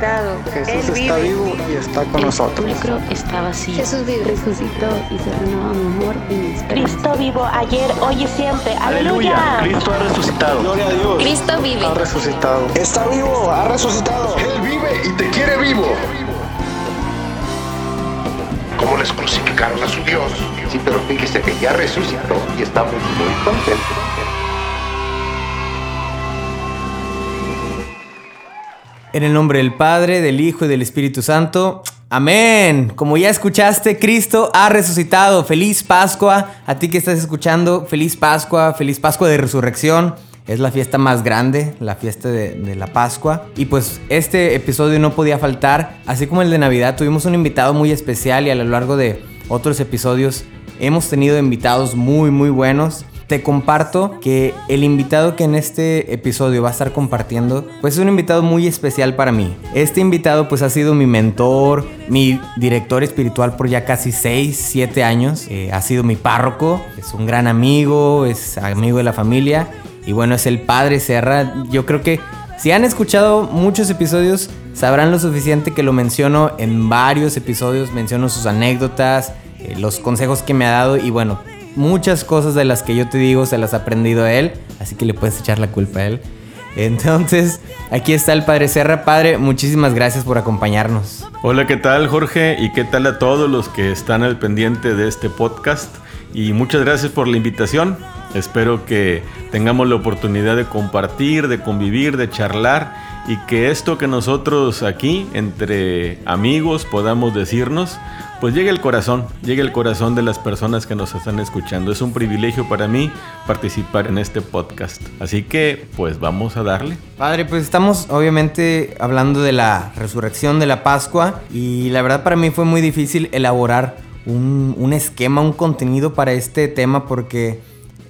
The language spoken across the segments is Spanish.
resucitado. Jesús Él está vive. vivo y está con El nosotros. sepulcro está vacío. Jesús vive. resucitó y se renovó mi amor y mi esperanza. Cristo vivo ayer, hoy y siempre. Aleluya. Cristo ha resucitado. Gloria a Dios. Cristo vive. Ha resucitado. Está vivo, ha resucitado. Él vive y te quiere vivo. ¿Cómo les crucificaron a su Dios? Sí, pero fíjese que ya resucitó y estamos muy contentos. En el nombre del Padre, del Hijo y del Espíritu Santo. Amén. Como ya escuchaste, Cristo ha resucitado. Feliz Pascua. A ti que estás escuchando, feliz Pascua, feliz Pascua de Resurrección. Es la fiesta más grande, la fiesta de, la Pascua. Y pues este episodio no podía faltar. Así como el de Navidad, tuvimos un invitado muy especial y a lo largo de otros episodios hemos tenido invitados muy, muy buenos te comparto que el invitado que en este episodio va a estar compartiendo, pues es un invitado muy especial para mí. Este invitado pues ha sido mi mentor, mi director espiritual por ya casi 6, 7 años, eh, ha sido mi párroco, es un gran amigo, es amigo de la familia y bueno, es el padre Serra. Yo creo que si han escuchado muchos episodios, sabrán lo suficiente que lo menciono en varios episodios, menciono sus anécdotas, eh, los consejos que me ha dado y bueno, muchas cosas de las que yo te digo se las ha aprendido él, así que le puedes echar la culpa a él. Entonces, aquí está el Padre Serra. Padre, muchísimas gracias por acompañarnos. Hola, ¿qué tal Jorge? ¿Y qué tal a todos los que están al pendiente de este podcast? Y muchas gracias por la invitación. Espero que tengamos la oportunidad de compartir, de convivir, de charlar y que esto que nosotros aquí, entre amigos, podamos decirnos, pues llegue al corazón, llegue al corazón de las personas que nos están escuchando. Es un privilegio para mí participar en este podcast. Así que, pues vamos a darle. Padre, pues estamos obviamente hablando de la resurrección de la Pascua y la verdad para mí fue muy difícil elaborar un, un esquema, un contenido para este tema porque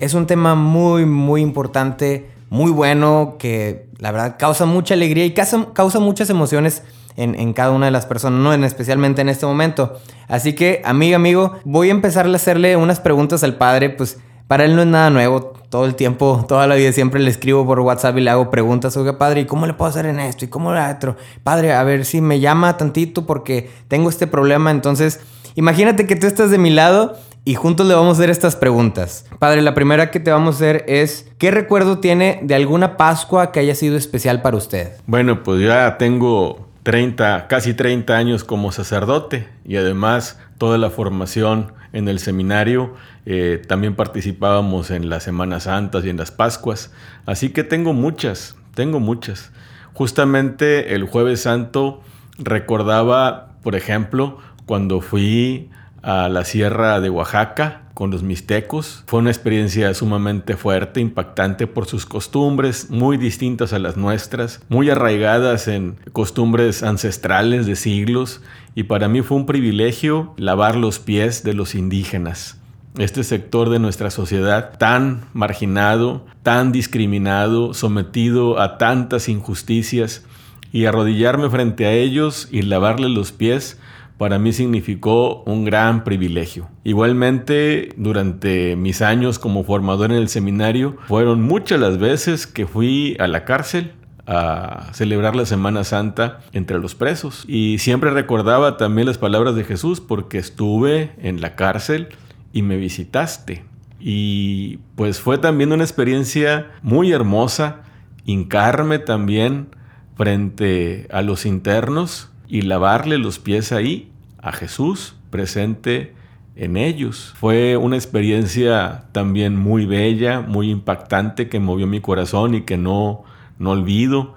es un tema muy, muy importante, muy bueno, que la verdad causa mucha alegría y causa, causa muchas emociones en, en, cada una de las personas, no en, especialmente en este momento. Así que, amigo, amigo, voy a empezar a hacerle unas preguntas al padre, pues para él no es nada nuevo, todo el tiempo, toda la vida siempre le escribo por WhatsApp y le hago preguntas, oiga padre, ¿y cómo le puedo hacer en esto? ¿Y cómo lo otro? Padre, a ver si me llama tantito porque tengo este problema, entonces... Imagínate que tú estás de mi lado y juntos le vamos a hacer estas preguntas. Padre, la primera que te vamos a hacer es, ¿qué recuerdo tiene de alguna Pascua que haya sido especial para usted? Bueno, pues ya tengo 30, casi 30 años como sacerdote y además toda la formación en el seminario. Eh, también participábamos en las Semanas Santas y en las Pascuas. Así que tengo muchas, tengo muchas. Justamente el jueves santo recordaba, por ejemplo, cuando fui a la sierra de Oaxaca con los mixtecos. Fue una experiencia sumamente fuerte, impactante por sus costumbres, muy distintas a las nuestras, muy arraigadas en costumbres ancestrales de siglos, y para mí fue un privilegio lavar los pies de los indígenas. Este sector de nuestra sociedad tan marginado, tan discriminado, sometido a tantas injusticias, y arrodillarme frente a ellos y lavarle los pies para mí significó un gran privilegio. Igualmente, durante mis años como formador en el seminario, fueron muchas las veces que fui a la cárcel a celebrar la Semana Santa entre los presos. Y siempre recordaba también las palabras de Jesús porque estuve en la cárcel y me visitaste. Y pues fue también una experiencia muy hermosa, hincarme también frente a los internos y lavarle los pies ahí a Jesús presente en ellos. Fue una experiencia también muy bella, muy impactante que movió mi corazón y que no, no olvido.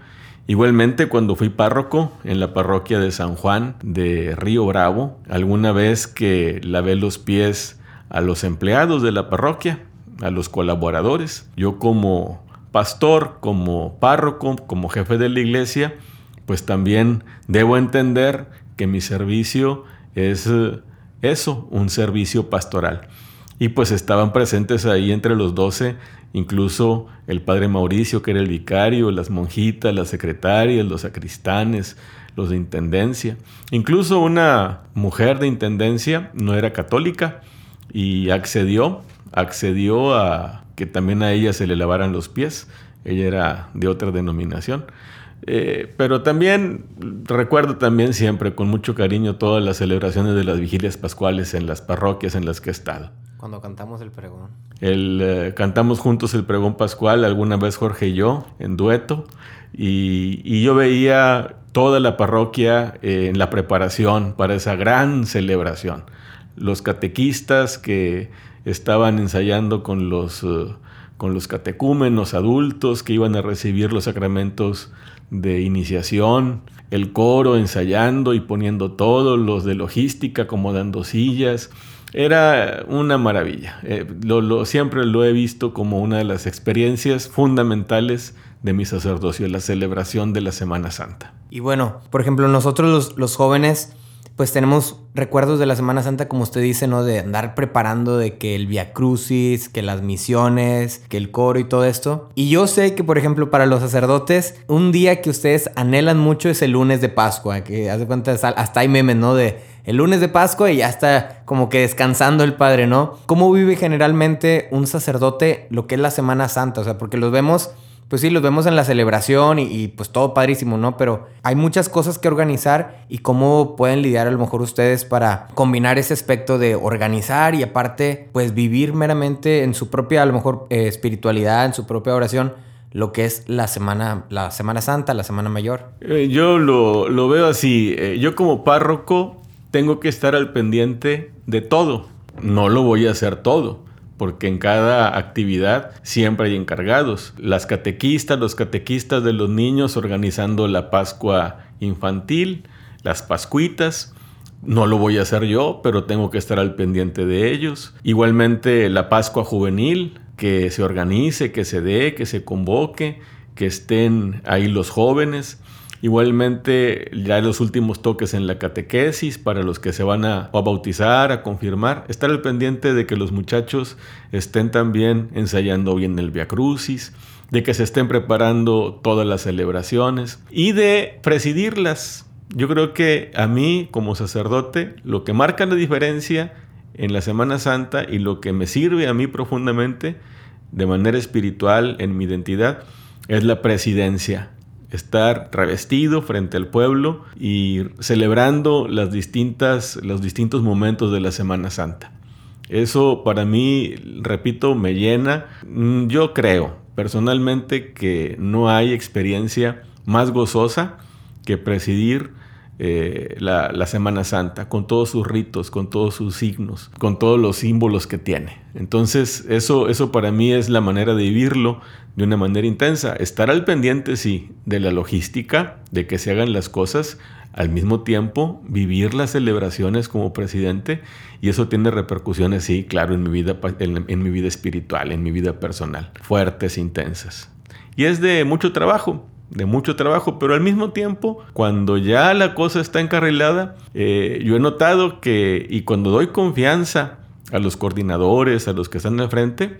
Igualmente cuando fui párroco en la parroquia de San Juan de Río Bravo, alguna vez que lavé los pies a los empleados de la parroquia, a los colaboradores, yo como pastor, como párroco, como jefe de la iglesia, pues también debo entender que mi servicio es eso, un servicio pastoral. Y pues estaban presentes ahí entre los doce, incluso el padre Mauricio, que era el vicario, las monjitas, las secretarias, los sacristanes, los de intendencia. Incluso una mujer de intendencia no era católica y accedió, accedió a que también a ella se le lavaran los pies. ella era de otra denominación. Eh, pero también recuerdo también siempre con mucho cariño todas las celebraciones de las vigilias pascuales en las parroquias en las que he estado. Cuando cantamos el pregón. El, eh, cantamos juntos el pregón pascual, alguna vez Jorge y yo, en dueto, y, y yo veía toda la parroquia eh, en la preparación para esa gran celebración. Los catequistas que estaban ensayando con los, eh, con los catecúmenos adultos que iban a recibir los sacramentos de iniciación, el coro ensayando y poniendo todo, los de logística acomodando sillas. Era una maravilla. Eh, lo, siempre lo he visto como una de las experiencias fundamentales de mi sacerdocio, la celebración de la Semana Santa. Y bueno, por ejemplo, nosotros los, los jóvenes pues tenemos recuerdos de la Semana Santa, como usted dice, ¿no? De andar preparando de que el Via Crucis, que las misiones, que el coro y todo esto. Y yo sé que, por ejemplo, para los sacerdotes, un día que ustedes anhelan mucho es el lunes de Pascua, que hace cuenta, hasta hay memes, ¿no? De el lunes de Pascua y ya está como que descansando el padre, ¿no? ¿Cómo vive generalmente un sacerdote lo que es la Semana Santa? O sea, porque los vemos pues sí, los vemos en la celebración y, pues todo padrísimo, ¿no? Pero hay muchas cosas que organizar y cómo pueden lidiar a lo mejor ustedes para combinar ese aspecto de organizar y aparte pues vivir meramente en su propia a lo mejor eh, espiritualidad, en su propia oración lo que es la semana, la semana Santa, la Semana Mayor. Eh, yo lo, lo, veo así, eh, yo como párroco tengo que estar al pendiente de todo, no lo voy a hacer todo porque en cada actividad siempre hay encargados. Las catequistas, los catequistas de los niños organizando la Pascua infantil, las pascuitas. No lo voy a hacer yo, pero tengo que estar al pendiente de ellos. Igualmente la Pascua juvenil, que se organice, que se dé, que se convoque, que estén ahí los jóvenes. Igualmente, ya los últimos toques en la catequesis para los que se van a, bautizar, a confirmar. Estar al pendiente de que los muchachos estén también ensayando bien el Via Crucis, de que se estén preparando todas las celebraciones y de presidirlas. Yo creo que a mí, como sacerdote, lo que marca la diferencia en la Semana Santa y lo que me sirve a mí profundamente de manera espiritual en mi identidad es la presidencia estar revestido frente al pueblo y celebrando las distintas, los distintos momentos de la Semana Santa. Eso para mí, repito, me llena. Mm, yo creo personalmente que no hay experiencia más gozosa que presidir eh, la, la, Semana Santa, con todos sus ritos, con todos sus signos, con todos los símbolos que tiene. Entonces, eso, eso para mí es la manera de vivirlo de una manera intensa. Estar al pendiente, sí, de la logística, de que se hagan las cosas, al mismo tiempo vivir las celebraciones como presidente y eso tiene repercusiones, sí, claro, en mi vida, en, mi vida espiritual, en mi vida personal, fuertes, intensas. Y es de mucho trabajo, de mucho trabajo, pero al mismo tiempo, cuando ya la cosa está encarrilada, eh, yo he notado que, y cuando doy confianza a los coordinadores, a los que están al frente,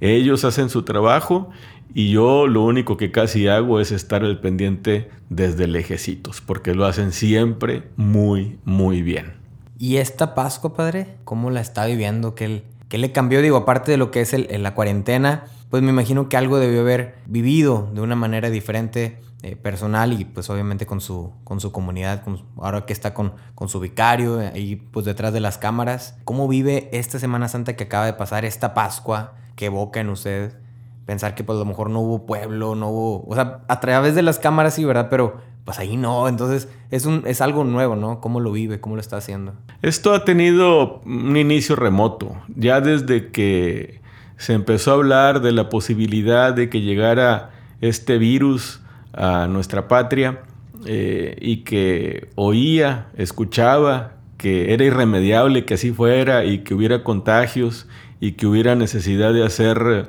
ellos hacen su trabajo y yo lo único que casi hago es estar al pendiente desde lejecitos, porque lo hacen siempre muy, muy bien. ¿Y esta Pascua, padre? ¿Cómo la está viviendo? ¿Qué, le cambió? Digo, aparte de lo que es el, la cuarentena, pues me imagino que algo debió haber vivido de una manera diferente, eh, personal y pues obviamente con su, con su comunidad, con, ahora que está con, con su vicario ahí pues detrás de las cámaras. ¿Cómo vive esta Semana Santa que acaba de pasar, esta Pascua que evoca en usted? Pensar que pues a lo mejor no hubo pueblo, no hubo, o sea, a través de las cámaras sí, ¿verdad? Pero pues ahí no, entonces es, un, es algo nuevo, ¿no? ¿Cómo lo vive? ¿Cómo lo está haciendo? Esto ha tenido un inicio remoto, ya desde que se empezó a hablar de la posibilidad de que llegara este virus a nuestra patria eh, y que oía, escuchaba que era irremediable que así fuera y que hubiera contagios y que hubiera necesidad de hacer,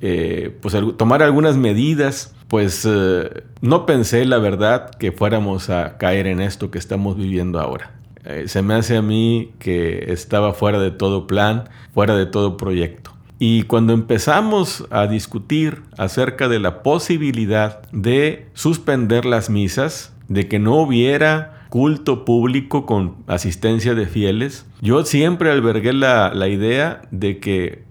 eh, pues tomar algunas medidas, pues eh, no pensé la verdad que fuéramos a caer en esto que estamos viviendo ahora. Se me hace a mí que estaba fuera de todo plan, fuera de todo proyecto. Y cuando empezamos a discutir acerca de la posibilidad de suspender las misas, de que no hubiera culto público con asistencia de fieles, yo siempre albergué la, la idea de que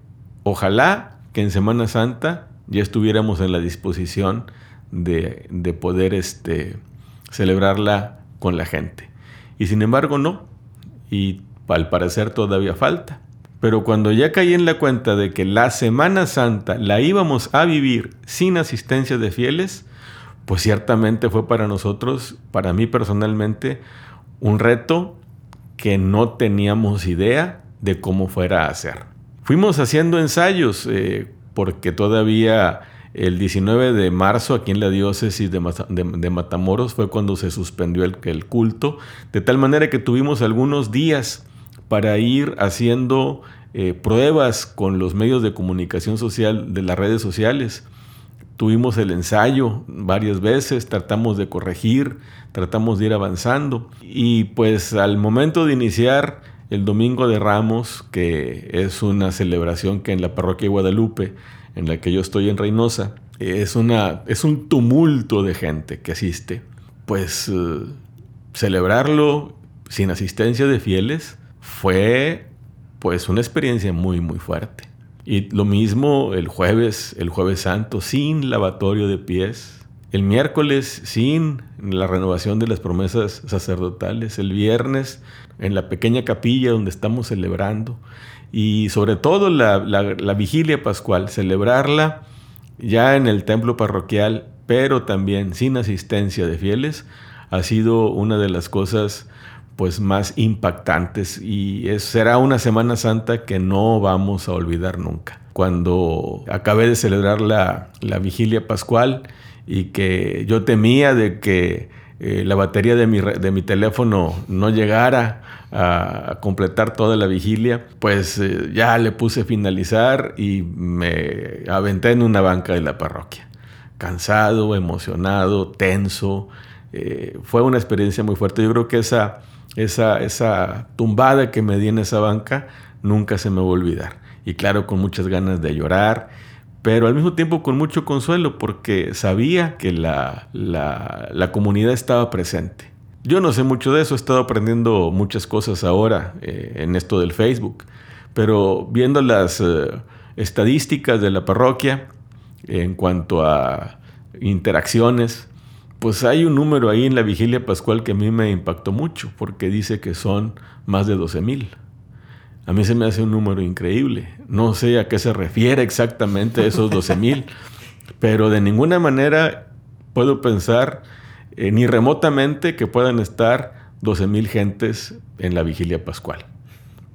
ojalá que en Semana Santa ya estuviéramos en la disposición de, de poder este, celebrarla con la gente. Y sin embargo no, y al parecer todavía falta. Pero cuando ya caí en la cuenta de que la Semana Santa la íbamos a vivir sin asistencia de fieles, pues ciertamente fue para nosotros, para mí personalmente, un reto que no teníamos idea de cómo fuera a hacer. Fuimos haciendo ensayos eh, porque todavía el 19 de marzo aquí en la diócesis de, Matamoros fue cuando se suspendió el, el, culto, de tal manera que tuvimos algunos días para ir haciendo eh, pruebas con los medios de comunicación social de las redes sociales. Tuvimos el ensayo varias veces, tratamos de corregir, tratamos de ir avanzando y pues al momento de iniciar el Domingo de Ramos, que es una celebración que en la parroquia de Guadalupe, en la que yo estoy en Reynosa, es, una, es un tumulto de gente que asiste. Pues eh, celebrarlo sin asistencia de fieles fue pues una experiencia muy muy fuerte. Y lo mismo el jueves, el jueves santo, sin lavatorio de pies. El miércoles sin la renovación de las promesas sacerdotales. El viernes en la pequeña capilla donde estamos celebrando. Y sobre todo la, la vigilia pascual, celebrarla ya en el templo parroquial, pero también sin asistencia de fieles, ha sido una de las cosas pues más impactantes y será una Semana Santa que no vamos a olvidar nunca. Cuando acabé de celebrar la, vigilia pascual y que yo temía de que eh, la batería de mi, de mi, teléfono no llegara a, completar toda la vigilia, pues eh, ya le puse finalizar y me aventé en una banca de la parroquia. Cansado, emocionado, tenso. Eh, fue una experiencia muy fuerte. Yo creo que esa esa, esa tumbada que me di en esa banca nunca se me va a olvidar. Y claro, con muchas ganas de llorar, pero al mismo tiempo con mucho consuelo porque sabía que la, la, comunidad estaba presente. Yo no sé mucho de eso, he estado aprendiendo muchas cosas ahora eh, en esto del Facebook, pero viendo las eh, estadísticas de la parroquia en cuanto a interacciones, pues hay un número ahí en la vigilia pascual que a mí me impactó mucho, porque dice que son más de 12 mil. A mí se me hace un número increíble. No sé a qué se refiere exactamente esos 12 mil, pero de ninguna manera puedo pensar eh, ni remotamente que puedan estar 12 mil gentes en la vigilia pascual.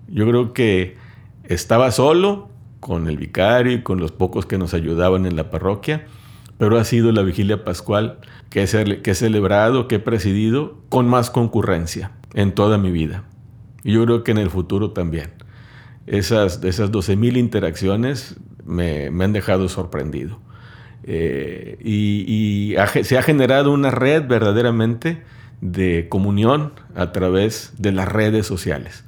Yo creo que estaba solo con el vicario y con los pocos que nos ayudaban en la parroquia, pero ha sido la vigilia pascual que he, celebrado, que he presidido con más concurrencia en toda mi vida. Y yo creo que en el futuro también. Esas, esas 12.000 interacciones me, han dejado sorprendido. Eh, y, se ha generado una red verdaderamente de comunión a través de las redes sociales.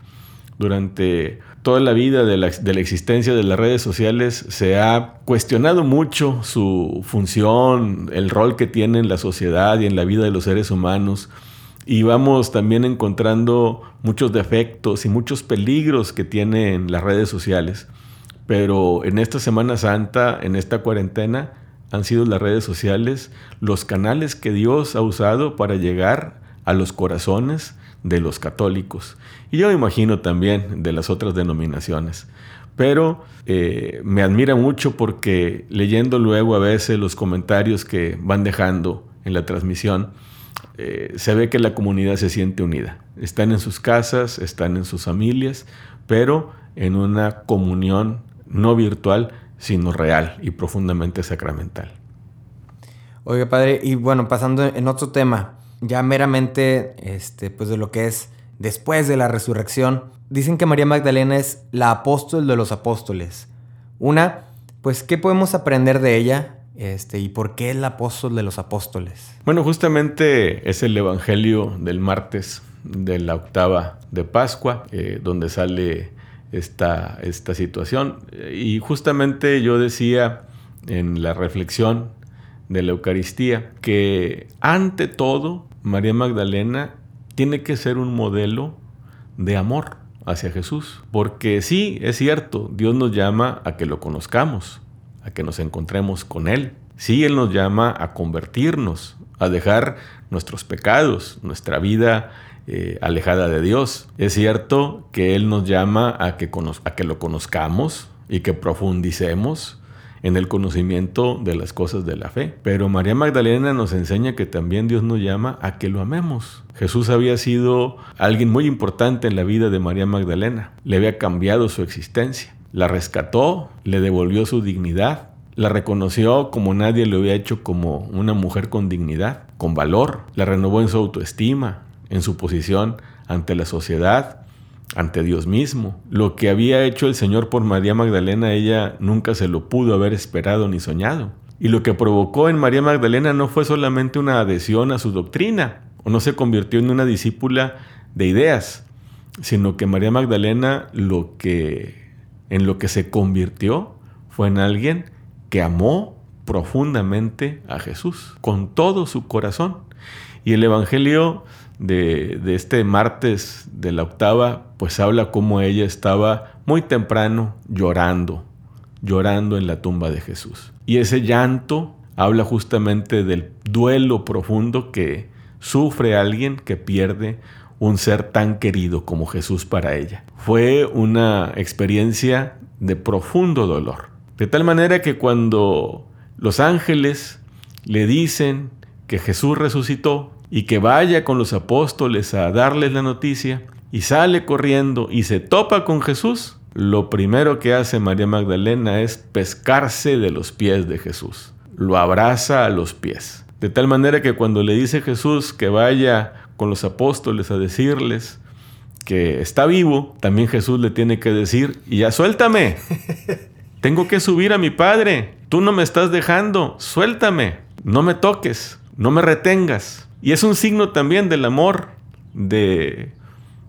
Durante toda la vida de la, existencia de las redes sociales se ha cuestionado mucho su función, el rol que tiene en la sociedad y en la vida de los seres humanos. Y vamos también encontrando muchos defectos y muchos peligros que tienen las redes sociales. Pero en esta Semana Santa, en esta cuarentena, han sido las redes sociales los canales que Dios ha usado para llegar a los corazones de los católicos. Y yo me imagino también de las otras denominaciones. Pero eh, me admira mucho porque leyendo luego a veces los comentarios que van dejando en la transmisión, eh, se ve que la comunidad se siente unida. Están en sus casas, están en sus familias, pero en una comunión no virtual, sino real y profundamente sacramental. Oiga, padre, y bueno, pasando en otro tema, ya meramente este, pues de lo que es después de la resurrección, dicen que María Magdalena es la apóstol de los apóstoles. Una, pues, ¿qué podemos aprender de ella? Este, ¿Y por qué es la apóstol de los apóstoles? Bueno, justamente es el Evangelio del martes de la octava de Pascua, eh, donde sale esta, esta situación. Y justamente yo decía en la reflexión de la Eucaristía que ante todo María Magdalena tiene que ser un modelo de amor hacia Jesús. Porque sí, es cierto, Dios nos llama a que lo conozcamos, a que nos encontremos con Él. Sí, Él nos llama a convertirnos, a dejar nuestros pecados, nuestra vida eh, alejada de Dios. Es cierto que Él nos llama a que, a que lo conozcamos y que profundicemos en el conocimiento de las cosas de la fe. Pero María Magdalena nos enseña que también Dios nos llama a que lo amemos. Jesús había sido alguien muy importante en la vida de María Magdalena. Le había cambiado su existencia. La rescató, le devolvió su dignidad, la reconoció como nadie lo había hecho como una mujer con dignidad, con valor, la renovó en su autoestima, en su posición ante la sociedad ante Dios mismo. Lo que había hecho el Señor por María Magdalena, ella nunca se lo pudo haber esperado ni soñado. Y lo que provocó en María Magdalena no fue solamente una adhesión a su doctrina, o no se convirtió en una discípula de ideas, sino que María Magdalena lo que en lo que se convirtió fue en alguien que amó profundamente a Jesús con todo su corazón. Y el evangelio de, este martes de la octava, pues habla como ella estaba muy temprano llorando, llorando en la tumba de Jesús. Y ese llanto habla justamente del duelo profundo que sufre alguien que pierde un ser tan querido como Jesús para ella. Fue una experiencia de profundo dolor. De tal manera que cuando los ángeles le dicen que Jesús resucitó, y que vaya con los apóstoles a darles la noticia y sale corriendo y se topa con Jesús, lo primero que hace María Magdalena es pescarse de los pies de Jesús. Lo abraza a los pies. De tal manera que cuando le dice Jesús que vaya con los apóstoles a decirles que está vivo, también Jesús le tiene que decir, y ya suéltame. Tengo que subir a mi Padre. Tú no me estás dejando. Suéltame. No me toques. No me retengas. Y es un signo también del amor de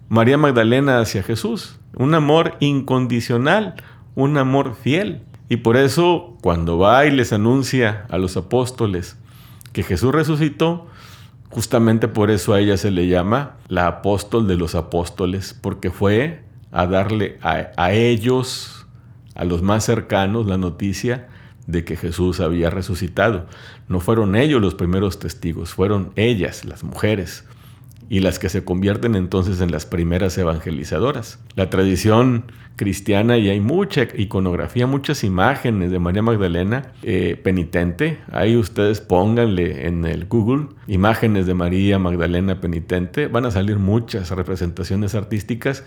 María Magdalena hacia Jesús. Un amor incondicional, un amor fiel. Y por eso cuando va y les anuncia a los apóstoles que Jesús resucitó, justamente por eso a ella se le llama la apóstol de los apóstoles, porque fue a darle a, a ellos, a los más cercanos, la noticia de que Jesús había resucitado. No fueron ellos los primeros testigos, fueron ellas, las mujeres, y las que se convierten entonces en las primeras evangelizadoras. La tradición cristiana y hay mucha iconografía, muchas imágenes de María Magdalena eh, penitente. Ahí ustedes pónganle en el Google imágenes de María Magdalena penitente. Van a salir muchas representaciones artísticas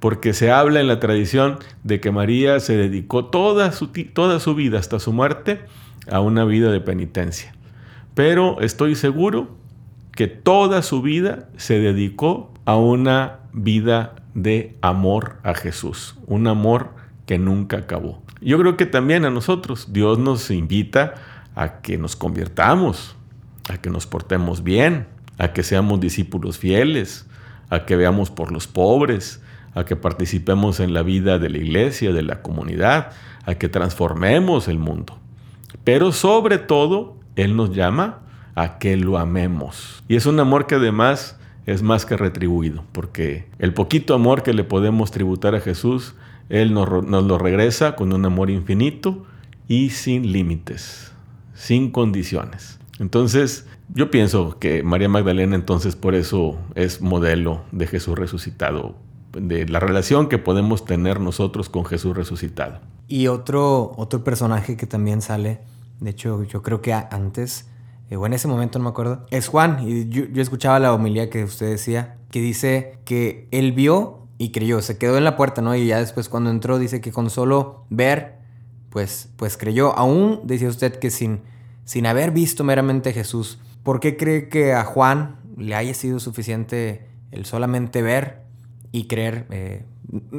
porque se habla en la tradición de que María se dedicó toda su, toda su vida hasta su muerte a una vida de penitencia. Pero estoy seguro que toda su vida se dedicó a una vida de amor a Jesús, un amor que nunca acabó. Yo creo que también a nosotros Dios nos invita a que nos convirtamos, a que nos portemos bien, a que seamos discípulos fieles, a que veamos por los pobres, a que participemos en la vida de la iglesia, de la comunidad, a que transformemos el mundo. Pero sobre todo, Él nos llama a que lo amemos. Y es un amor que además es más que retribuido, porque el poquito amor que le podemos tributar a Jesús, Él nos, nos lo regresa con un amor infinito y sin límites, sin condiciones. Entonces, yo pienso que María Magdalena entonces por eso es modelo de Jesús resucitado de la relación que podemos tener nosotros con Jesús resucitado. Y otro, otro personaje que también sale, de hecho yo creo que antes, eh, o en ese momento no me acuerdo, es Juan. Y yo, escuchaba la homilía que usted decía, que dice que él vio y creyó, se quedó en la puerta, ¿no? Y ya después cuando entró dice que con solo ver, pues, pues creyó. Aún decía usted que sin, sin haber visto meramente Jesús, ¿por qué cree que a Juan le haya sido suficiente el solamente ver y creer, eh,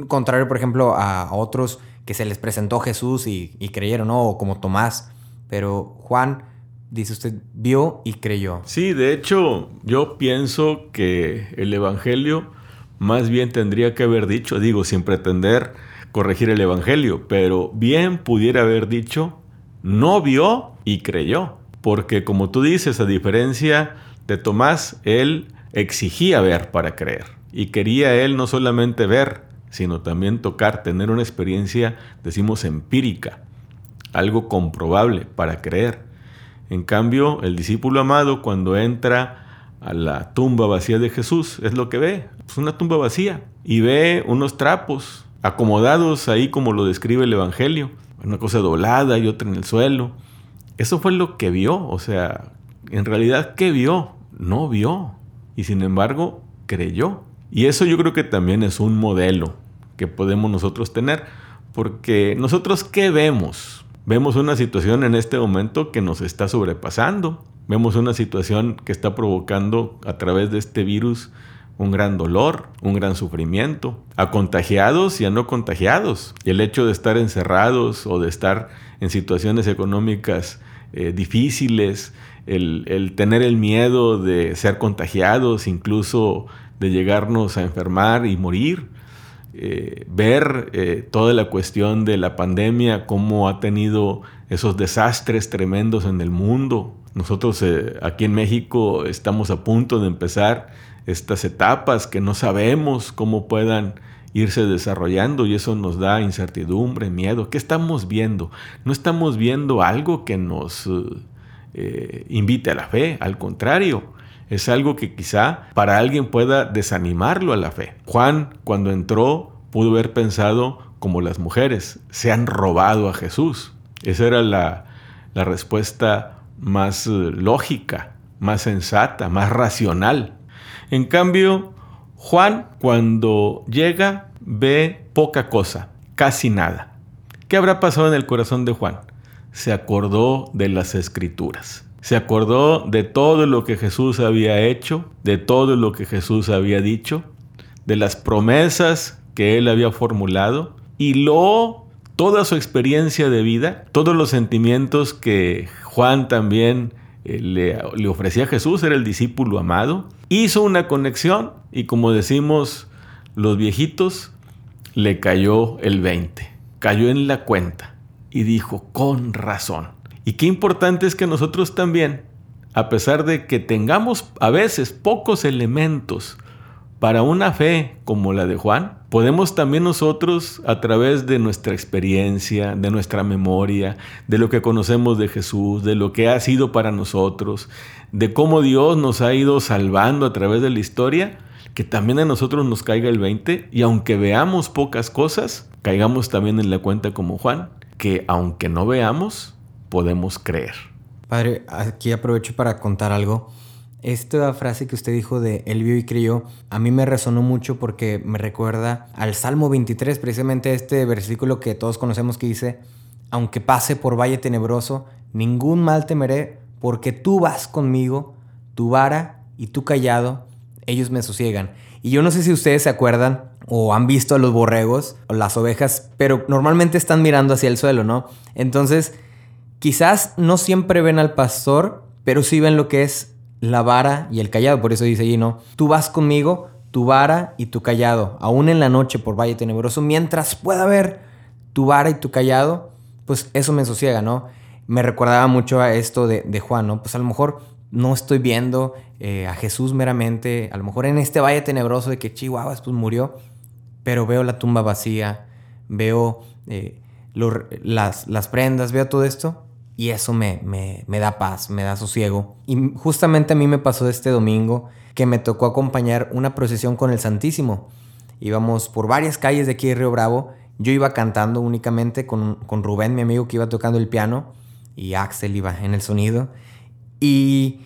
contrario por ejemplo a otros que se les presentó Jesús y, creyeron, ¿no? O como Tomás, pero Juan, dice usted, vio y creyó. Sí, de hecho yo pienso que el Evangelio más bien tendría que haber dicho, digo, sin pretender corregir el Evangelio, pero bien pudiera haber dicho, no vio y creyó. Porque como tú dices, a diferencia de Tomás, él exigía ver para creer. Y quería él no solamente ver, sino también tocar, tener una experiencia, decimos, empírica. algo comprobable para creer. En cambio, el discípulo amado cuando entra a la tumba vacía de Jesús, es lo que ve, es una tumba vacía y ve unos trapos acomodados ahí como lo describe el Evangelio, una cosa doblada y otra en el suelo. Eso fue lo que vio, o sea, en realidad, ¿qué vio? No vio. Y sin embargo, creyó. Y eso yo creo que también es un modelo que podemos nosotros tener, porque nosotros ¿qué vemos? Vemos una situación en este momento que nos está sobrepasando. Vemos una situación que está provocando a través de este virus un gran dolor, un gran sufrimiento, a contagiados y a no contagiados. Y el hecho de estar encerrados o de estar en situaciones económicas eh, difíciles, el, tener el miedo de ser contagiados, incluso de llegarnos a enfermar y morir, eh, ver eh, toda la cuestión de la pandemia, cómo ha tenido esos desastres tremendos en el mundo. Nosotros eh, aquí en México estamos a punto de empezar estas etapas que no sabemos cómo puedan irse desarrollando y eso nos da incertidumbre, miedo. ¿Qué estamos viendo? No estamos viendo algo que nos invite a la fe, al contrario, es algo que quizá para alguien pueda desanimarlo a la fe. Juan, cuando entró, pudo haber pensado como las mujeres, se han robado a Jesús. Esa era la, la respuesta más eh, lógica, más sensata, más racional. En cambio, Juan cuando llega ve poca cosa, casi nada. ¿Qué habrá pasado en el corazón de Juan? se acordó de las escrituras. Se acordó de todo lo que Jesús había hecho, de todo lo que Jesús había dicho, de las promesas que él había formulado y lo toda su experiencia de vida, todos los sentimientos que Juan también eh, le, le, ofrecía a Jesús, era el discípulo amado, hizo una conexión y como decimos los viejitos, le cayó el 20, cayó en la cuenta y dijo, con razón. Y qué importante es que nosotros también, a pesar de que tengamos a veces pocos elementos para una fe como la de Juan, podemos también nosotros, a través de nuestra experiencia, de nuestra memoria, de lo que conocemos de Jesús, de lo que ha sido para nosotros, de cómo Dios nos ha ido salvando a través de la historia, que también a nosotros nos caiga el 20 y aunque veamos pocas cosas, caigamos también en la cuenta como Juan que aunque no veamos, podemos creer. Padre, aquí aprovecho para contar algo. Esta frase que usted dijo de él vio y creyó, a mí me resonó mucho porque me recuerda al Salmo 23, precisamente este versículo que todos conocemos que dice, aunque pase por valle tenebroso, ningún mal temeré, porque tú vas conmigo, tu vara y tu callado, ellos me sosiegan. Y yo no sé si ustedes se acuerdan o han visto a los borregos o las ovejas, pero normalmente están mirando hacia el suelo, ¿no? Entonces, quizás no siempre ven al pastor, pero sí ven lo que es la vara y el callado. Por eso dice allí, ¿no? Tú vas conmigo, tu vara y tu callado, aún en la noche por valle tenebroso, mientras pueda ver tu vara y tu callado, pues eso me sosiega, ¿no? Me recordaba mucho a esto de, Juan, ¿no? Pues a lo mejor no estoy viendo eh, a Jesús meramente, a lo mejor en este valle tenebroso de que Chihuahua pues murió, pero veo la tumba vacía, veo eh, las, las, prendas, veo todo esto y eso me, me, me, da paz, me da sosiego. Y justamente a mí me pasó este domingo que me tocó acompañar una procesión con el Santísimo. Íbamos por varias calles de aquí de Río Bravo. Yo iba cantando únicamente con, con Rubén, mi amigo que iba tocando el piano, y Axel iba en el sonido. Y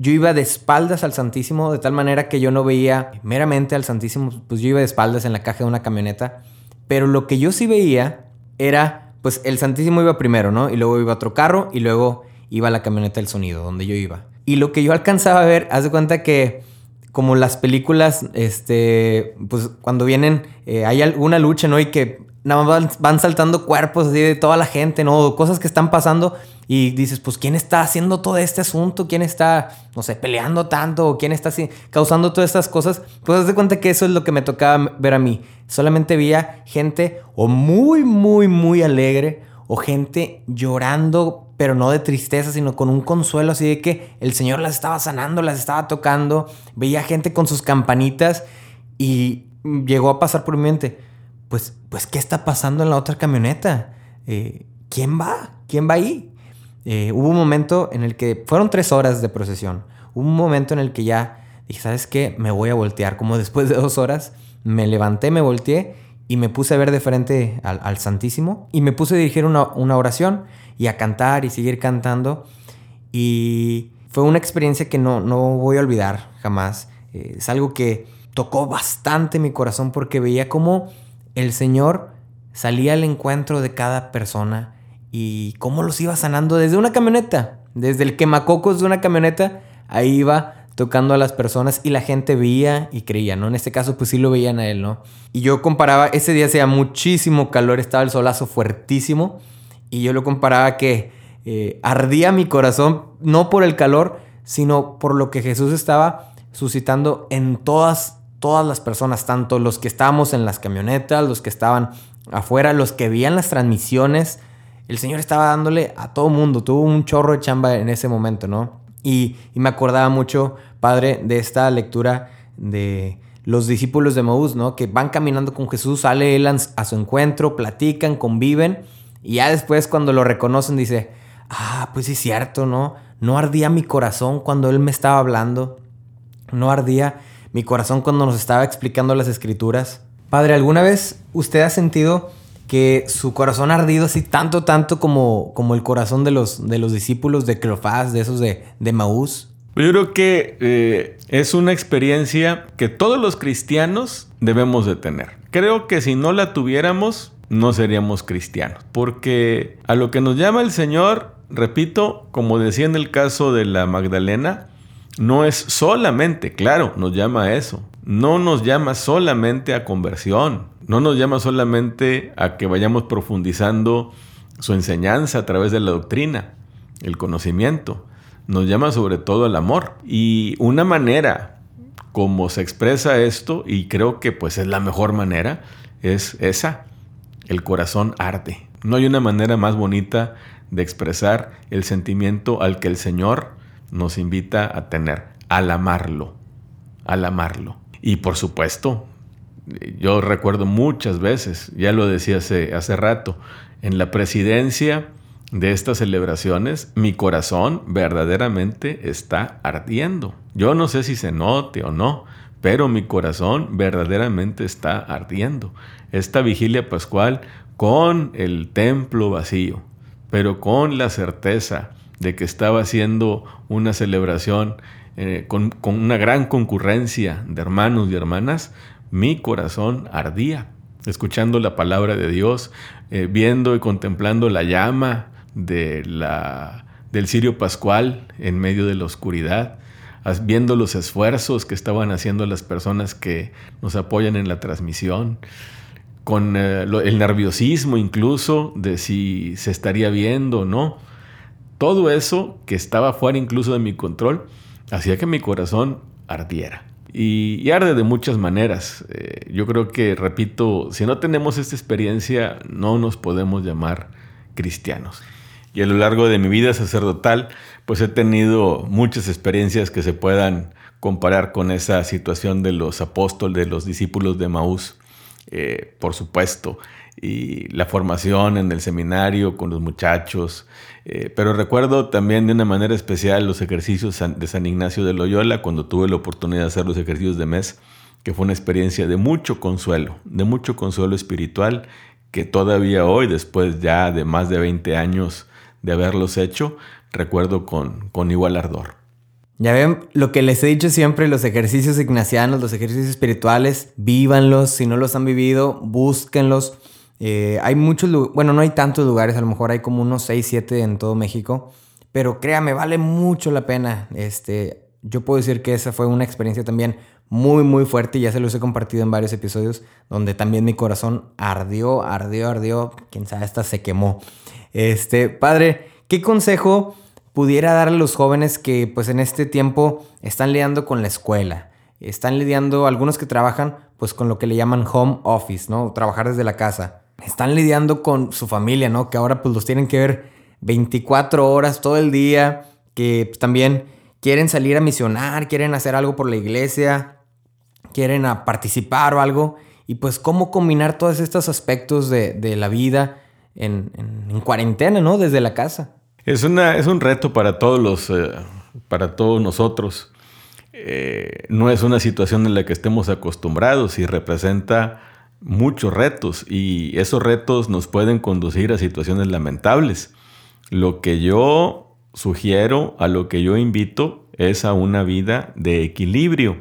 yo iba de espaldas al Santísimo, de tal manera que yo no veía meramente al Santísimo, pues yo iba de espaldas en la caja de una camioneta, pero lo que yo sí veía era, pues el Santísimo iba primero, ¿no? Y luego iba otro carro y luego iba la camioneta del sonido, donde yo iba. Y lo que yo alcanzaba a ver, haz de cuenta que como las películas, este, pues cuando vienen, eh, hay alguna lucha, ¿no? Y que nada más van, saltando cuerpos así de toda la gente, ¿no? Cosas que están pasando y dices, pues, ¿quién está haciendo todo este asunto? ¿Quién está, no sé, peleando tanto? ¿Quién está así, causando todas estas cosas? Pues, haz de cuenta que eso es lo que me tocaba ver a mí. Solamente veía gente o muy, muy, muy alegre o gente llorando, pero no de tristeza, sino con un consuelo así de que el Señor las estaba sanando, las estaba tocando. Veía gente con sus campanitas y llegó a pasar por mi mente pues, pues, ¿qué está pasando en la otra camioneta? Eh, ¿Quién va? ¿quién va ahí? Eh, hubo un momento en el que fueron tres horas de procesión. Hubo un momento en el que ya dije, ¿sabes qué? Me voy a voltear. Como después de dos horas me levanté, me volteé y me puse a ver de frente al, Santísimo y me puse a dirigir una, una, oración y a cantar y seguir cantando. Y fue una experiencia que no, no voy a olvidar jamás. Eh, es algo que tocó bastante mi corazón porque veía cómo el Señor salía al encuentro de cada persona y cómo los iba sanando desde una camioneta, desde el quemacocos de una camioneta, ahí iba tocando a las personas y la gente veía y creía, ¿no? En este caso pues sí lo veían a él, ¿no? Y yo comparaba, ese día hacía muchísimo calor, estaba el solazo fuertísimo y yo lo comparaba que eh, ardía mi corazón, no por el calor, sino por lo que Jesús estaba suscitando en todas, todas las personas, tanto los que estábamos en las camionetas, los que estaban afuera, los que veían las transmisiones. El Señor estaba dándole a todo mundo, tuvo un chorro de chamba en ese momento, ¿no? Y, me acordaba mucho, Padre, de esta lectura de los discípulos de Maús, ¿no? Que van caminando con Jesús, sale él a su encuentro, platican, conviven, y ya después cuando lo reconocen dice, ah, pues sí es cierto, ¿no? No ardía mi corazón cuando él me estaba hablando, no ardía mi corazón cuando nos estaba explicando las escrituras. Padre, ¿alguna vez usted ha sentido que su corazón ha ardido así tanto, tanto como, como el corazón de los, de los discípulos de Cleofás, de esos de, de Maús? Yo creo que eh, es una experiencia que todos los cristianos debemos de tener. Creo que si no la tuviéramos, no seríamos cristianos. Porque a lo que nos llama el Señor, repito, como decía en el caso de la Magdalena, no es solamente, claro, nos llama a eso. No nos llama solamente a conversión. No nos llama solamente a que vayamos profundizando su enseñanza a través de la doctrina, el conocimiento. Nos llama sobre todo al amor. Y una manera como se expresa esto, y creo que pues es la mejor manera, es esa. El corazón arde. No hay una manera más bonita de expresar el sentimiento al que el Señor nos invita a tener, al amarlo, al amarlo. Y por supuesto, yo recuerdo muchas veces, ya lo decía hace, hace rato, en la presidencia de estas celebraciones, mi corazón verdaderamente está ardiendo. Yo no sé si se note o no, pero mi corazón verdaderamente está ardiendo. Esta vigilia pascual con el templo vacío, pero con la certeza de que estaba haciendo una celebración eh, con, una gran concurrencia de hermanos y hermanas, mi corazón ardía, escuchando la palabra de Dios, eh, viendo y contemplando la llama de la, del cirio pascual en medio de la oscuridad, viendo los esfuerzos que estaban haciendo las personas que nos apoyan en la transmisión, con eh, el nerviosismo incluso de si se estaría viendo o no todo eso que estaba fuera incluso de mi control hacía que mi corazón ardiera. Y, arde de muchas maneras. Eh, yo creo que, repito, si no tenemos esta experiencia, no nos podemos llamar cristianos. Y a lo largo de mi vida sacerdotal, pues he tenido muchas experiencias que se puedan comparar con esa situación de los apóstoles, de los discípulos de Maús. Eh, por supuesto, y la formación en el seminario con los muchachos. Eh, pero recuerdo también de una manera especial los ejercicios de San Ignacio de Loyola cuando tuve la oportunidad de hacer los ejercicios de mes, que fue una experiencia de mucho consuelo, de mucho consuelo espiritual, que todavía hoy, después ya de más de 20 años de haberlos hecho, recuerdo con, con igual ardor. Ya ven lo que les he dicho siempre, los ejercicios ignacianos, los ejercicios espirituales, vívanlos, si no los han vivido, búsquenlos eh, hay muchos, bueno, no hay tantos lugares, a lo mejor hay como unos 6, 7 en todo México, pero créame, vale mucho la pena. Este, yo puedo decir que esa fue una experiencia también muy, muy fuerte y ya se los he compartido en varios episodios donde también mi corazón ardió, ardió, ardió, quién sabe, hasta se quemó. Este, padre, ¿qué consejo pudiera darle a los jóvenes que pues en este tiempo están lidiando con la escuela? Están lidiando, algunos que trabajan pues con lo que le llaman home office, ¿no? Trabajar desde la casa están lidiando con su familia, ¿no? Que ahora pues los tienen que ver 24 horas todo el día, que pues, también quieren salir a misionar, quieren hacer algo por la iglesia, quieren participar o algo. Y pues cómo combinar todos estos aspectos de, la vida en cuarentena, ¿no? Desde la casa. Es, una, es un reto para todos los, eh, para todos nosotros. Eh, no es una situación en la que estemos acostumbrados y representa muchos retos y esos retos nos pueden conducir a situaciones lamentables. Lo que yo sugiero, a lo que yo invito, es a una vida de equilibrio.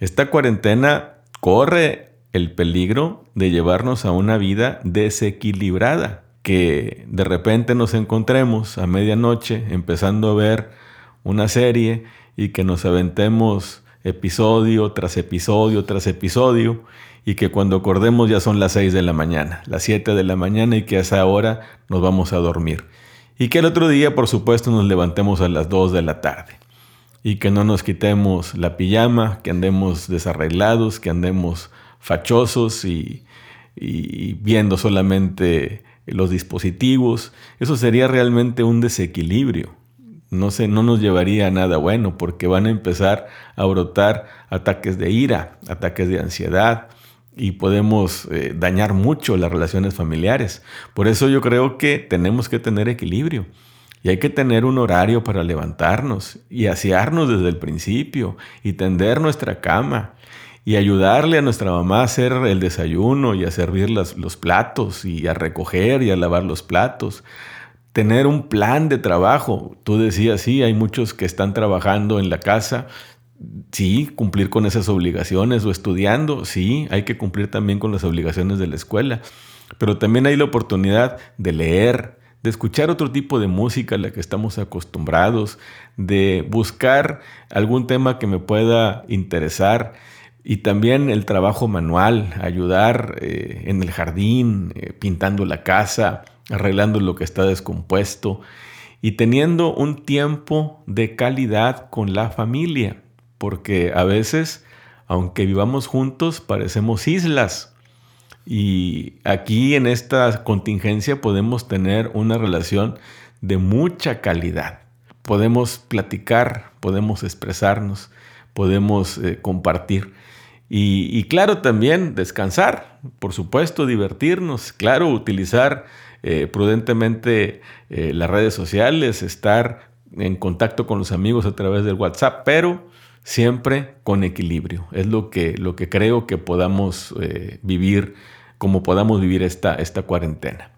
Esta cuarentena corre el peligro de llevarnos a una vida desequilibrada, que de repente nos encontremos a medianoche empezando a ver una serie y que nos aventemos episodio tras episodio tras episodio y que cuando acordemos ya son las 6 de la mañana, las 7 de la mañana y que a esa hora nos vamos a dormir. Y que el otro día, por supuesto, nos levantemos a las 2 de la tarde y que no nos quitemos la pijama, que andemos desarreglados, que andemos fachosos y, viendo solamente los dispositivos. Eso sería realmente un desequilibrio. No, sé, no nos llevaría a nada bueno porque van a empezar a brotar ataques de ira, ataques de ansiedad y podemos eh, dañar mucho las relaciones familiares. Por eso yo creo que tenemos que tener equilibrio. Y hay que tener un horario para levantarnos y asearnos desde el principio y tender nuestra cama y ayudarle a nuestra mamá a hacer el desayuno y a servir las- los platos y a recoger y a lavar los platos. Tener un plan de trabajo. Tú decías, sí, hay muchos que están trabajando en la casa. Sí, cumplir con esas obligaciones o estudiando. Sí, hay que cumplir también con las obligaciones de la escuela. Pero también hay la oportunidad de leer, de escuchar otro tipo de música a la que estamos acostumbrados, de buscar algún tema que me pueda interesar y también el trabajo manual, ayudar eh, en el jardín, eh, pintando la casa, arreglando lo que está descompuesto y teniendo un tiempo de calidad con la familia, porque a veces, aunque vivamos juntos, parecemos islas. Y aquí en esta contingencia podemos tener una relación de mucha calidad. Podemos platicar, podemos expresarnos, podemos eh, compartir. Y, claro, también descansar, por supuesto, divertirnos, claro, utilizar eh, prudentemente eh, las redes sociales, estar en contacto con los amigos a través del WhatsApp, pero siempre con equilibrio. Es lo que, lo que creo que podamos eh, vivir, como podamos vivir esta, esta cuarentena.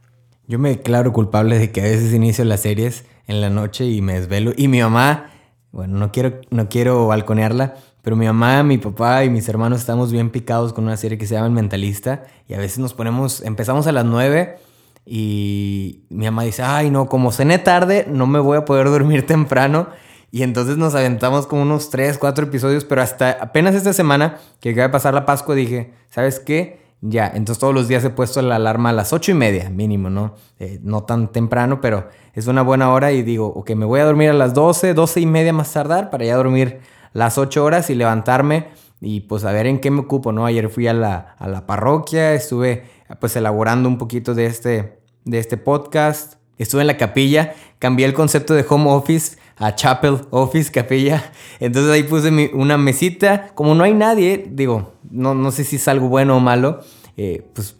Yo me declaro culpable de que a veces inicio las series en la noche y me desvelo. Y mi mamá, bueno, no quiero, no quiero balconearla, pero mi mamá, mi papá y mis hermanos estamos bien picados con una serie que se llama El Mentalista. Y a veces nos ponemos, empezamos a las 9 y mi mamá dice, ay no, como cené tarde, no me voy a poder dormir temprano. Y entonces nos aventamos como unos 3, 4 episodios, pero hasta apenas esta semana que acaba de pasar la Pascua dije, ¿sabes qué? Ya, entonces todos los días he puesto la alarma a las ocho y media, mínimo, ¿no? Eh, no tan temprano, pero es una buena hora y digo, ok, me voy a dormir a las 12, 12 y media más tardar para ya dormir las 8 horas y levantarme y pues a ver en qué me ocupo, ¿no? Ayer fui a la, a la parroquia, estuve pues elaborando un poquito de este, de este podcast, estuve en la capilla, cambié el concepto de home office a chapel office, capilla. Entonces ahí puse una mesita. Como no hay nadie, digo, no, no sé si es algo bueno o malo. eh, pues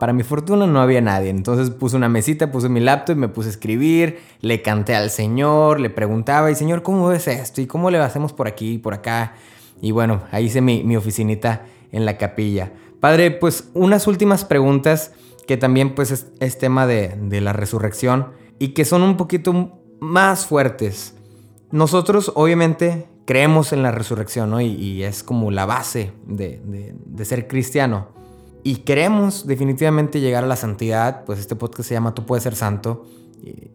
para mi fortuna no había nadie. Entonces puse una mesita, puse mi laptop, me puse a escribir, le canté al Señor, le preguntaba, y Señor, ¿cómo ves esto? ¿Y cómo le hacemos por aquí y por acá? Y bueno, ahí hice mi, mi oficinita en la capilla. Padre, pues unas últimas preguntas que también pues es, es tema de, de la resurrección y que son un poquito más fuertes. Nosotros obviamente creemos en la resurrección, ¿no? Y, es como la base de, ser cristiano. Y queremos definitivamente llegar a la santidad, pues este podcast se llama Tú puedes ser santo,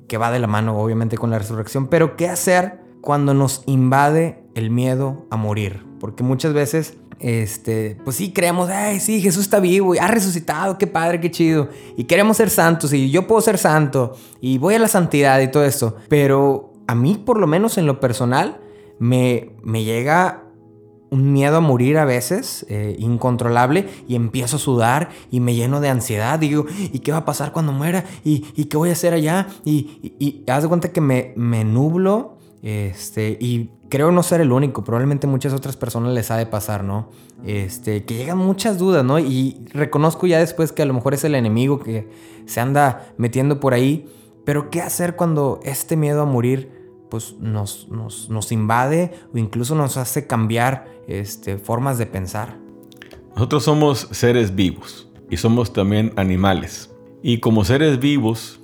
que va de la mano obviamente con la resurrección, pero ¿qué hacer cuando nos invade el miedo a morir? Porque muchas veces, este, pues sí, creemos, ay, sí, Jesús está vivo y ha resucitado, qué padre, qué chido, y queremos ser santos y yo puedo ser santo y voy a la santidad y todo esto, pero a mí, por lo menos en lo personal, me, me llega un miedo a morir a veces, eh, incontrolable, y empiezo a sudar y me lleno de ansiedad. Digo, ¿y qué va a pasar cuando muera? ¿Y, qué voy a hacer allá? Y, y, y haz de cuenta que me, me nublo Este, y creo no ser el único, probablemente muchas otras personas les ha de pasar, ¿no? Este, que llegan muchas dudas, ¿no? Y reconozco ya después que a lo mejor es el enemigo que se anda metiendo por ahí, pero ¿qué hacer cuando este miedo a morir pues nos, nos, invade o incluso nos hace cambiar este, formas de pensar? Nosotros somos seres vivos y somos también animales. Y como seres vivos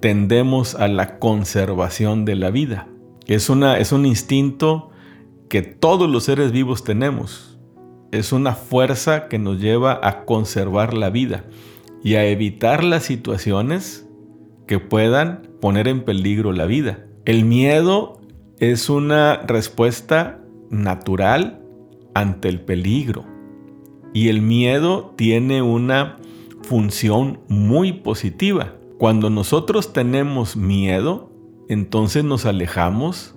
tendemos a la conservación de la vida. Es, una, es un instinto que todos los seres vivos tenemos. Es una fuerza que nos lleva a conservar la vida y a evitar las situaciones que puedan poner en peligro la vida. El miedo es una respuesta natural ante el peligro. Y el miedo tiene una función muy positiva. Cuando nosotros tenemos miedo, entonces nos alejamos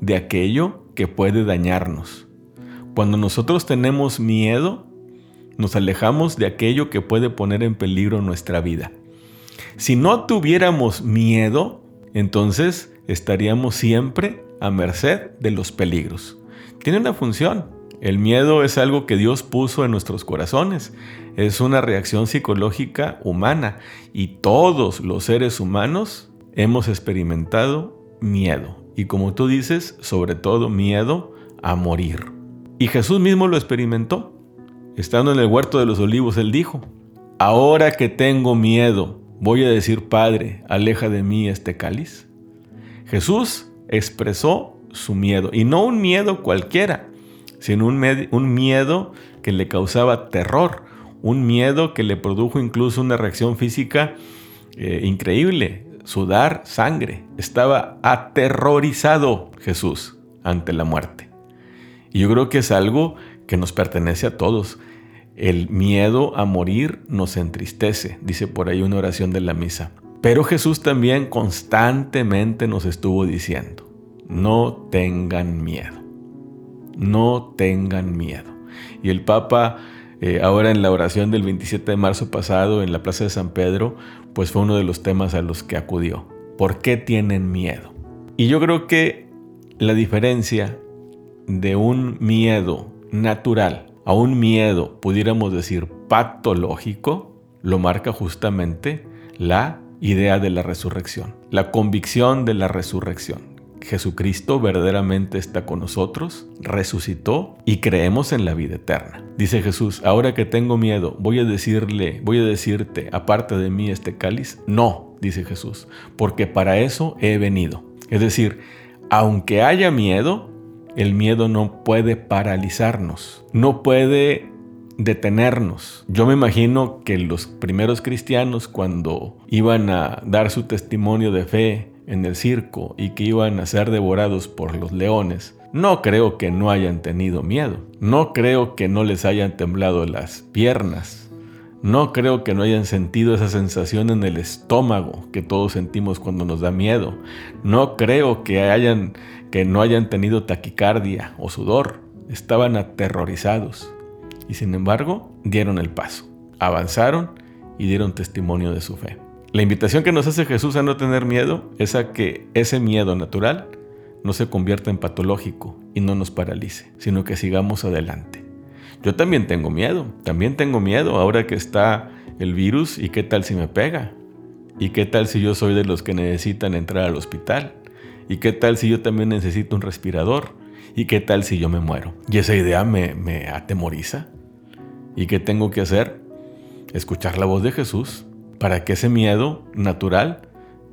de aquello que puede dañarnos. Cuando nosotros tenemos miedo, nos alejamos de aquello que puede poner en peligro nuestra vida. Si no tuviéramos miedo, entonces estaríamos siempre a merced de los peligros. Tiene una función. El miedo es algo que Dios puso en nuestros corazones. Es una reacción psicológica humana y todos los seres humanos hemos experimentado miedo. Y como tú dices, sobre todo miedo a morir. Y Jesús mismo lo experimentó. Estando en el huerto de los olivos, él dijo, ahora que tengo miedo, voy a decir, Padre, aleja de mí este cáliz. Jesús expresó su miedo, y no un miedo cualquiera, sino un, miedo que le causaba terror, un miedo que le produjo incluso una reacción física eh, increíble, sudar sangre. Estaba aterrorizado Jesús ante la muerte. Y yo creo que es algo que nos pertenece a todos. El miedo a morir nos entristece, dice por ahí una oración de la misa. Pero Jesús también constantemente nos estuvo diciendo, no tengan miedo, no tengan miedo. Y el Papa, eh, ahora en la oración del 27 de marzo pasado en la Plaza de San Pedro, pues fue uno de los temas a los que acudió. ¿Por qué tienen miedo? Y yo creo que la diferencia de un miedo natural a un miedo, pudiéramos decir, patológico, lo marca justamente la idea de la resurrección, la convicción de la resurrección. Jesucristo verdaderamente está con nosotros, resucitó y creemos en la vida eterna. Dice Jesús, ahora que tengo miedo, voy a decirle, voy a decirte, aparte de mí este cáliz. No, dice Jesús, porque para eso he venido. Es decir, aunque haya miedo, el miedo no puede paralizarnos, no puede detenernos. Yo me imagino que los primeros cristianos cuando iban a dar su testimonio de fe en el circo y que iban a ser devorados por los leones, no creo que no hayan tenido miedo. No creo que no les hayan temblado las piernas. No creo que no hayan sentido esa sensación en el estómago que todos sentimos cuando nos da miedo. No creo que hayan que no hayan tenido taquicardia o sudor. Estaban aterrorizados y sin embargo dieron el paso. Avanzaron y dieron testimonio de su fe. La invitación que nos hace Jesús a no tener miedo es a que ese miedo natural no se convierta en patológico y no nos paralice, sino que sigamos adelante. Yo también tengo miedo, también tengo miedo ahora que está el virus y qué tal si me pega. ¿Y qué tal si yo soy de los que necesitan entrar al hospital? ¿Y qué tal si yo también necesito un respirador? ¿Y qué tal si yo me muero? Y esa idea me, atemoriza. ¿Y qué tengo que hacer? Escuchar la voz de Jesús para que ese miedo natural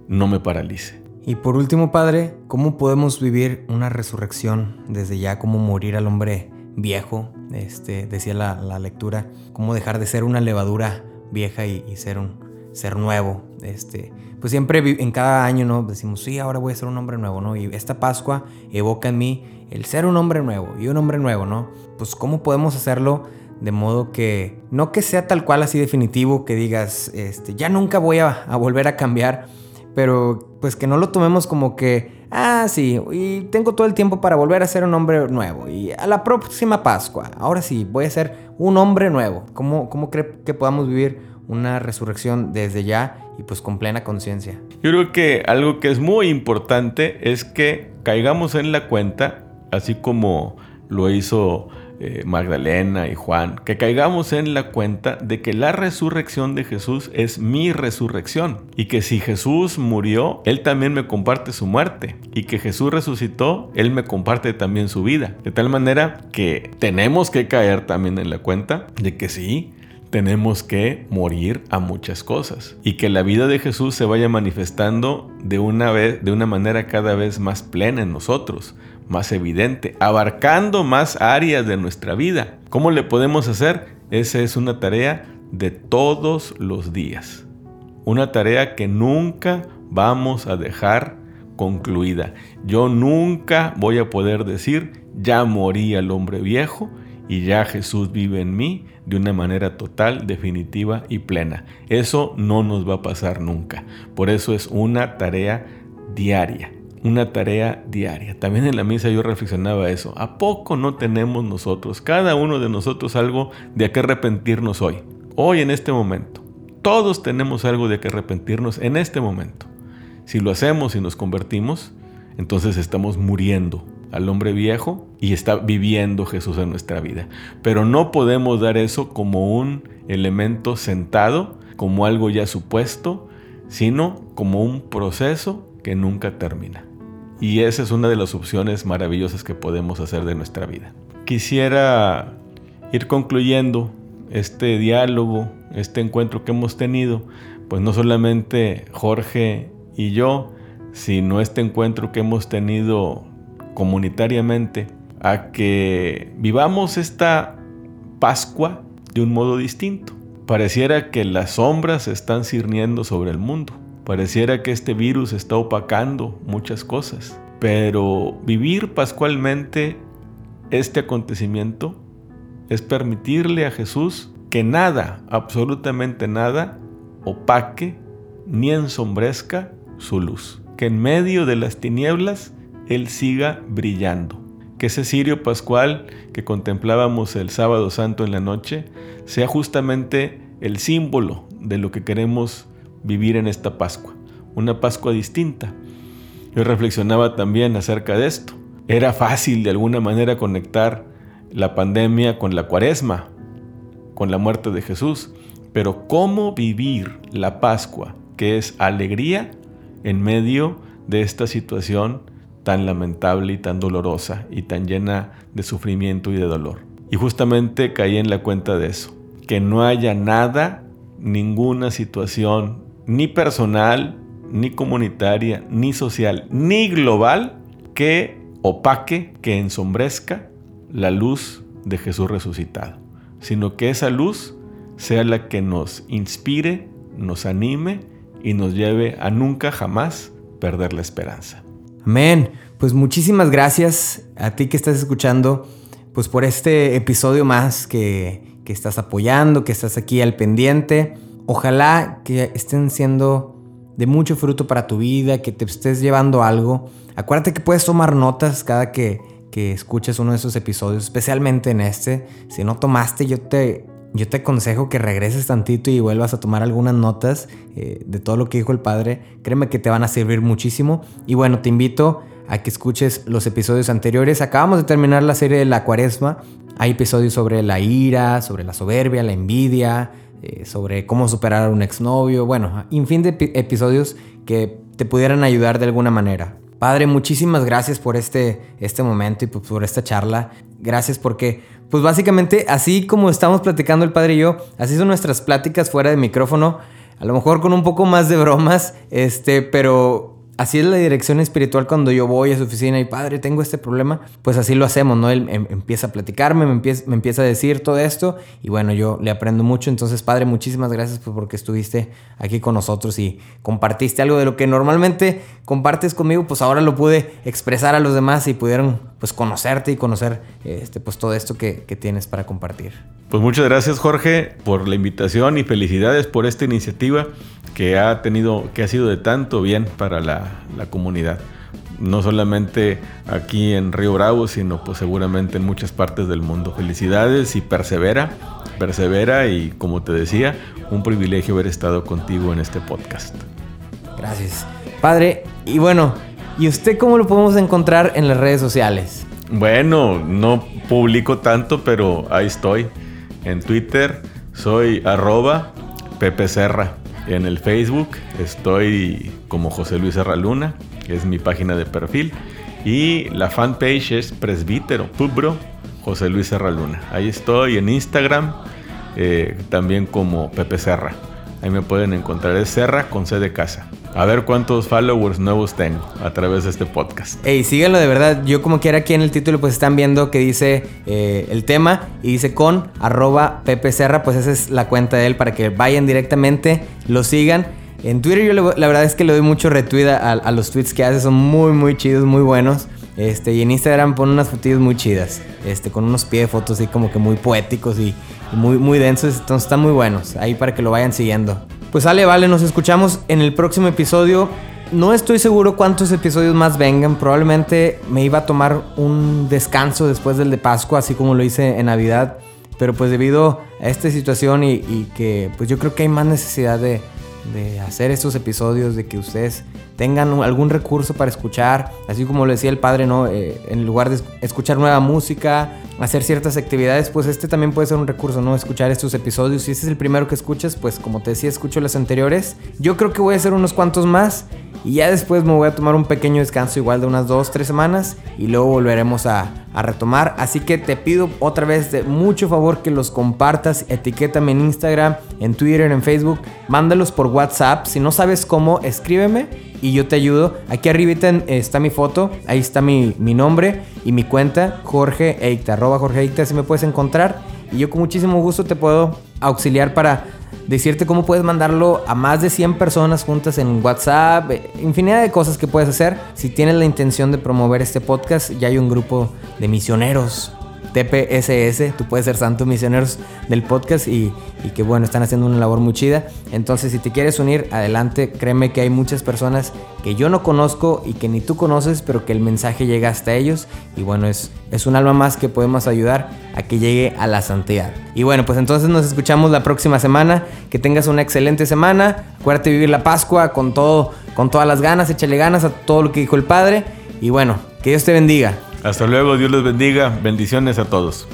no me paralice. Y por último, Padre, ¿cómo podemos vivir una resurrección desde ya? ¿Cómo morir al hombre viejo? Este, decía la, lectura, ¿cómo dejar de ser una levadura vieja y, ser un ser nuevo? Este, pues siempre en cada año, ¿no? Decimos, sí, ahora voy a ser un hombre nuevo, ¿no? Y esta Pascua evoca en mí el ser un hombre nuevo y un hombre nuevo, ¿no? Pues ¿cómo podemos hacerlo de modo que no que sea tal cual así definitivo, que digas, este, ya nunca voy a, volver a cambiar, pero pues que no lo tomemos como que, ah, sí, y tengo todo el tiempo para volver a ser un hombre nuevo. Y a la próxima Pascua, ahora sí, voy a ser un hombre nuevo. ¿Cómo, cómo cree que podamos vivir una resurrección desde ya y pues con plena conciencia? Yo creo que algo que es muy importante es que caigamos en la cuenta, así como lo hizo eh, Magdalena y Juan, que caigamos en la cuenta de que la resurrección de Jesús es mi resurrección y que si Jesús murió, Él también me comparte su muerte y que Jesús resucitó, Él me comparte también su vida. De tal manera que tenemos que caer también en la cuenta de que sí, tenemos que morir a muchas cosas y que la vida de Jesús se vaya manifestando de una vez de una manera cada vez más plena en nosotros, más evidente, abarcando más áreas de nuestra vida. ¿Cómo le podemos hacer? Esa es una tarea de todos los días. Una tarea que nunca vamos a dejar concluida. Yo nunca voy a poder decir, ya morí al hombre viejo y ya Jesús vive en mí de una manera total, definitiva y plena. Eso no nos va a pasar nunca. Por eso es una tarea diaria una tarea diaria. También en la misa yo reflexionaba eso. ¿A poco no tenemos nosotros, cada uno de nosotros, algo de qué arrepentirnos hoy? Hoy en este momento. Todos tenemos algo de qué arrepentirnos en este momento. Si lo hacemos y nos convertimos, entonces estamos muriendo al hombre viejo y está viviendo Jesús en nuestra vida. Pero no podemos dar eso como un elemento sentado, como algo ya supuesto, sino como un proceso que nunca termina. Y esa es una de las opciones maravillosas que podemos hacer de nuestra vida. Quisiera ir concluyendo este diálogo, este encuentro que hemos tenido, pues no solamente Jorge y yo, sino este encuentro que hemos tenido comunitariamente, a que vivamos esta Pascua de un modo distinto. Pareciera que las sombras están cirniendo sobre el mundo Pareciera que este virus está opacando muchas cosas, pero vivir pascualmente este acontecimiento es permitirle a Jesús que nada, absolutamente nada, opaque ni ensombrezca su luz. Que en medio de las tinieblas Él siga brillando. Que ese cirio pascual que contemplábamos el sábado santo en la noche sea justamente el símbolo de lo que queremos vivir en esta Pascua, una Pascua distinta. Yo reflexionaba también acerca de esto. Era fácil de alguna manera conectar la pandemia con la cuaresma, con la muerte de Jesús, pero ¿cómo vivir la Pascua, que es alegría, en medio de esta situación tan lamentable y tan dolorosa y tan llena de sufrimiento y de dolor? Y justamente caí en la cuenta de eso, que no haya nada, ninguna situación ni personal, ni comunitaria, ni social, ni global que opaque, que ensombrezca la luz de Jesús resucitado, sino que esa luz sea la que nos inspire, nos anime y nos lleve a nunca jamás perder la esperanza. Amén. Pues muchísimas gracias a ti que estás escuchando, pues por este episodio más que, que estás apoyando, que estás aquí al pendiente. Ojalá que estén siendo de mucho fruto para tu vida, que te estés llevando algo. Acuérdate que puedes tomar notas cada que, que escuches uno de esos episodios, especialmente en este. Si no tomaste, yo te, yo te aconsejo que regreses tantito y vuelvas a tomar algunas notas eh, de todo lo que dijo el Padre. Créeme que te van a servir muchísimo. Y bueno, te invito a que escuches los episodios anteriores. Acabamos de terminar la serie de la cuaresma. Hay episodios sobre la ira, sobre la soberbia, la envidia, eh, sobre cómo superar a un exnovio, bueno, infin de episodios que te pudieran ayudar de alguna manera. Padre, muchísimas gracias por este, este momento y por esta charla. Gracias porque, pues básicamente, así como estamos platicando el Padre y yo, así son nuestras pláticas fuera de micrófono. A lo mejor con un poco más de bromas, este, pero así es la dirección espiritual cuando yo voy a su oficina y padre, tengo este problema, pues así lo hacemos, ¿no? Él em, empieza a platicarme, me empieza, me empieza a decir todo esto y bueno, yo le aprendo mucho. Entonces, padre, muchísimas gracias pues, porque estuviste aquí con nosotros y compartiste algo de lo que normalmente compartes conmigo, pues ahora lo pude expresar a los demás y pudieron pues conocerte y conocer este, pues todo esto que, que tienes para compartir. Pues muchas gracias Jorge por la invitación y felicidades por esta iniciativa que ha tenido, que ha sido de tanto bien para la, comunidad. No solamente aquí en Río Bravo, sino pues seguramente en muchas partes del mundo. Felicidades y persevera, persevera y como te decía, un privilegio haber estado contigo en este podcast. Gracias. Padre, y bueno, ¿Y usted cómo lo podemos encontrar en las redes sociales? Bueno, no publico tanto, pero ahí estoy. En Twitter soy arroba Pepe Serra. En el Facebook estoy como José Luis Serra Luna, que es mi página de perfil. Y la fanpage es Presbítero, Pubro, José Luis Serra Luna. Ahí estoy en Instagram, eh, también como Pepe Serra. Ahí me pueden encontrar, es Serra con C de casa. A ver cuántos followers nuevos tengo a través de este podcast. Ey, síganlo de verdad. Yo como quiera aquí en el título pues están viendo que dice eh, el tema y dice con arroba Pepe Serra, pues esa es la cuenta de él para que vayan directamente, lo sigan. En Twitter yo la verdad es que le doy mucho retweet a, los tweets que hace, son muy muy chidos, muy buenos. Este, y en Instagram pone unas fotillos muy chidas, este, con unos pies de fotos así como que muy poéticos y muy, muy densos, entonces están muy buenos, ahí para que lo vayan siguiendo. Pues sale, vale, nos escuchamos en el próximo episodio. No estoy seguro cuántos episodios más vengan, probablemente me iba a tomar un descanso después del de Pascua, así como lo hice en Navidad, pero pues debido a esta situación y, y que pues yo creo que hay más necesidad de, de hacer estos episodios, de que ustedes tengan algún recurso para escuchar, así como lo decía el padre, ¿no? Eh, en lugar de es- escuchar nueva música, hacer ciertas actividades, pues este también puede ser un recurso, ¿no? Escuchar estos episodios. Si este es el primero que escuchas, pues como te decía, escucho los anteriores. Yo creo que voy a hacer unos cuantos más y ya después me voy a tomar un pequeño descanso igual de unas dos, tres semanas y luego volveremos a, a retomar. Así que te pido otra vez de mucho favor que los compartas, etiquétame en Instagram, en Twitter, en Facebook, mándalos por WhatsApp. Si no sabes cómo, escríbeme y yo te ayudo. Aquí arribita en- está mi foto, ahí está mi, mi nombre y mi cuenta, Jorge arroba Jorge Eicta, así me puedes encontrar. Y yo con muchísimo gusto te puedo auxiliar para decirte cómo puedes mandarlo a más de 100 personas juntas en WhatsApp, eh, infinidad de cosas que puedes hacer. Si tienes la intención de promover este podcast, ya hay un grupo de misioneros. TPSS, tú puedes ser santo misioneros del podcast y, y que bueno, están haciendo una labor muy chida. Entonces, si te quieres unir, adelante, créeme que hay muchas personas que yo no conozco y que ni tú conoces, pero que el mensaje llega hasta ellos. Y bueno, es, es un alma más que podemos ayudar a que llegue a la santidad. Y bueno, pues entonces nos escuchamos la próxima semana. Que tengas una excelente semana. Acuérdate de vivir la Pascua con todo, con todas las ganas, échale ganas a todo lo que dijo el Padre. Y bueno, que Dios te bendiga. Hasta luego, Dios les bendiga. Bendiciones a todos.